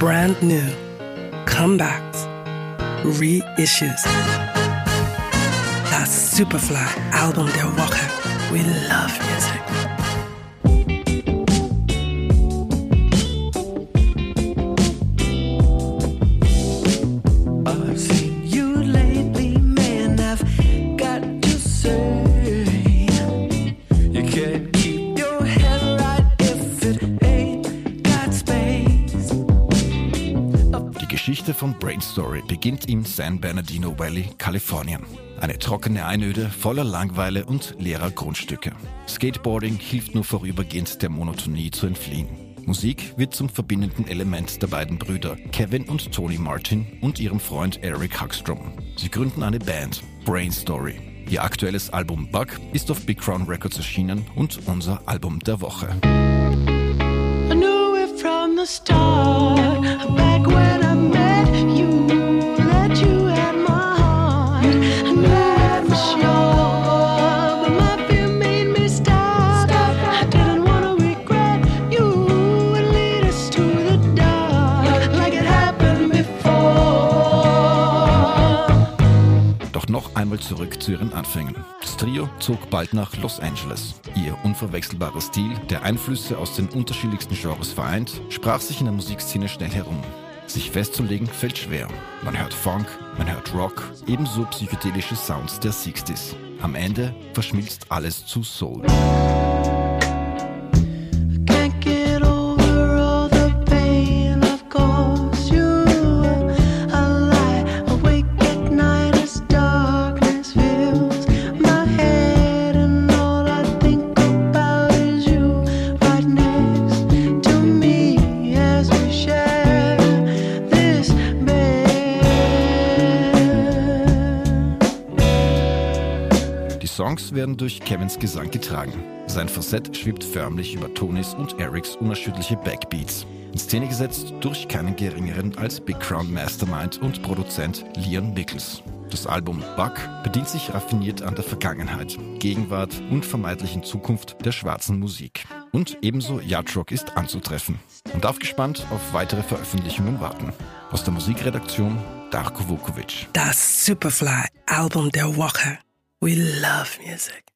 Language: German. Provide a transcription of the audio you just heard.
brand new, comebacks, reissues. Das Superfly Album der Woche. We love music. Geschichte von Brain Story beginnt im San Bernardino Valley, Kalifornien. Eine trockene Einöde voller Langweile und leerer Grundstücke. Skateboarding hilft nur vorübergehend der Monotonie zu entfliehen. Musik wird zum verbindenden Element der beiden Brüder Kevin und Tony Martin und ihrem Freund Eric Huckstrom. Sie gründen eine Band, Brain Story. Ihr aktuelles Album Bug ist auf Big Crown Records erschienen und unser Album der Woche. I knew it from the start. Noch einmal zurück zu ihren Anfängen. Das Trio zog bald nach Los Angeles. Ihr unverwechselbarer Stil, der Einflüsse aus den unterschiedlichsten Genres vereint, sprach sich in der Musikszene schnell herum. Sich festzulegen fällt schwer. Man hört Funk, man hört Rock, ebenso psychedelische Sounds der 60s. Am Ende verschmilzt alles zu Soul. Songs werden durch Kevins Gesang getragen. Sein Facett schwebt förmlich über Tonys und Erics unerschütterliche Backbeats. In Szene gesetzt durch keinen geringeren als Big Crown Mastermind und Produzent Leon Nichols. Das Album Buck bedient sich raffiniert an der Vergangenheit, Gegenwart und vermeintlichen Zukunft der schwarzen Musik. Und ebenso Yacht Rock ist anzutreffen. Und darf gespannt auf weitere Veröffentlichungen warten. Aus der Musikredaktion Darko Vukovic. Das Superfly Album der Woche. We love music.